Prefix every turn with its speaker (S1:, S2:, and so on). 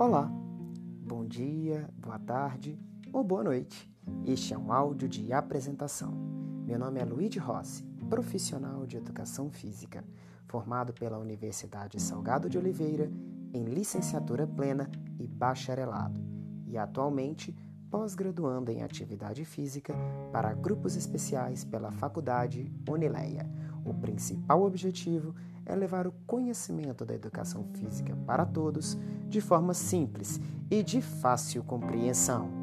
S1: Olá, bom dia, boa tarde ou boa noite. Este é um áudio de apresentação. Meu nome é Luiz Rossi, profissional de educação física, formado pela Universidade Salgado de Oliveira em licenciatura plena e bacharelado, e atualmente pós-graduando em atividade física para grupos especiais pela Faculdade Unileia. O principal objetivo é levar o conhecimento da educação física para todos de forma simples e de fácil compreensão.